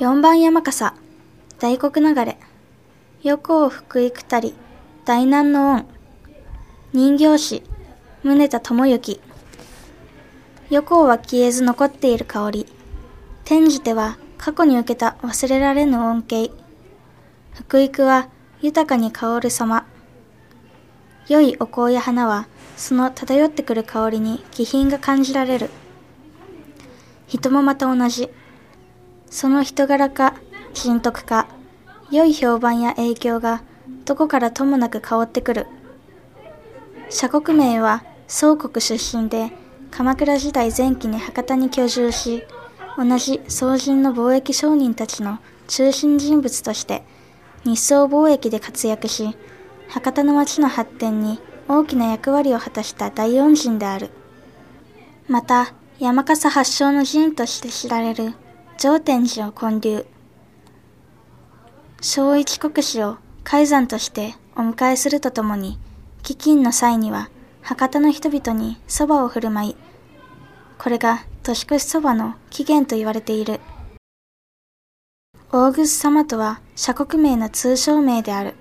四番山笠、大黒流れ、横尾福井たり、大難の恩、人形師、宗田智之。横尾は消えず残っている香り。転じては過去に受けた忘れられぬ恩恵。福育は豊かに香る様。良いお香や花は、その漂ってくる香りに気品が感じられる。人もまた同じ。その人柄か、人徳か、良い評判や影響がどこからともなく香ってくる。社国名は宋国出身で、鎌倉時代前期に博多に居住し、同じ宋人の貿易商人たちの中心人物として日宋貿易で活躍し、博多の町の発展に大きな役割を果たした大恩人である。また、山笠発祥の寺院として知られる上天寺を建立。小一国史を海山としてお迎えするとともに、飢饉の際には博多の人々に蕎麦を振る舞い、これが年越しそばの起源と言われている。大楠様とは社国名の通称名である。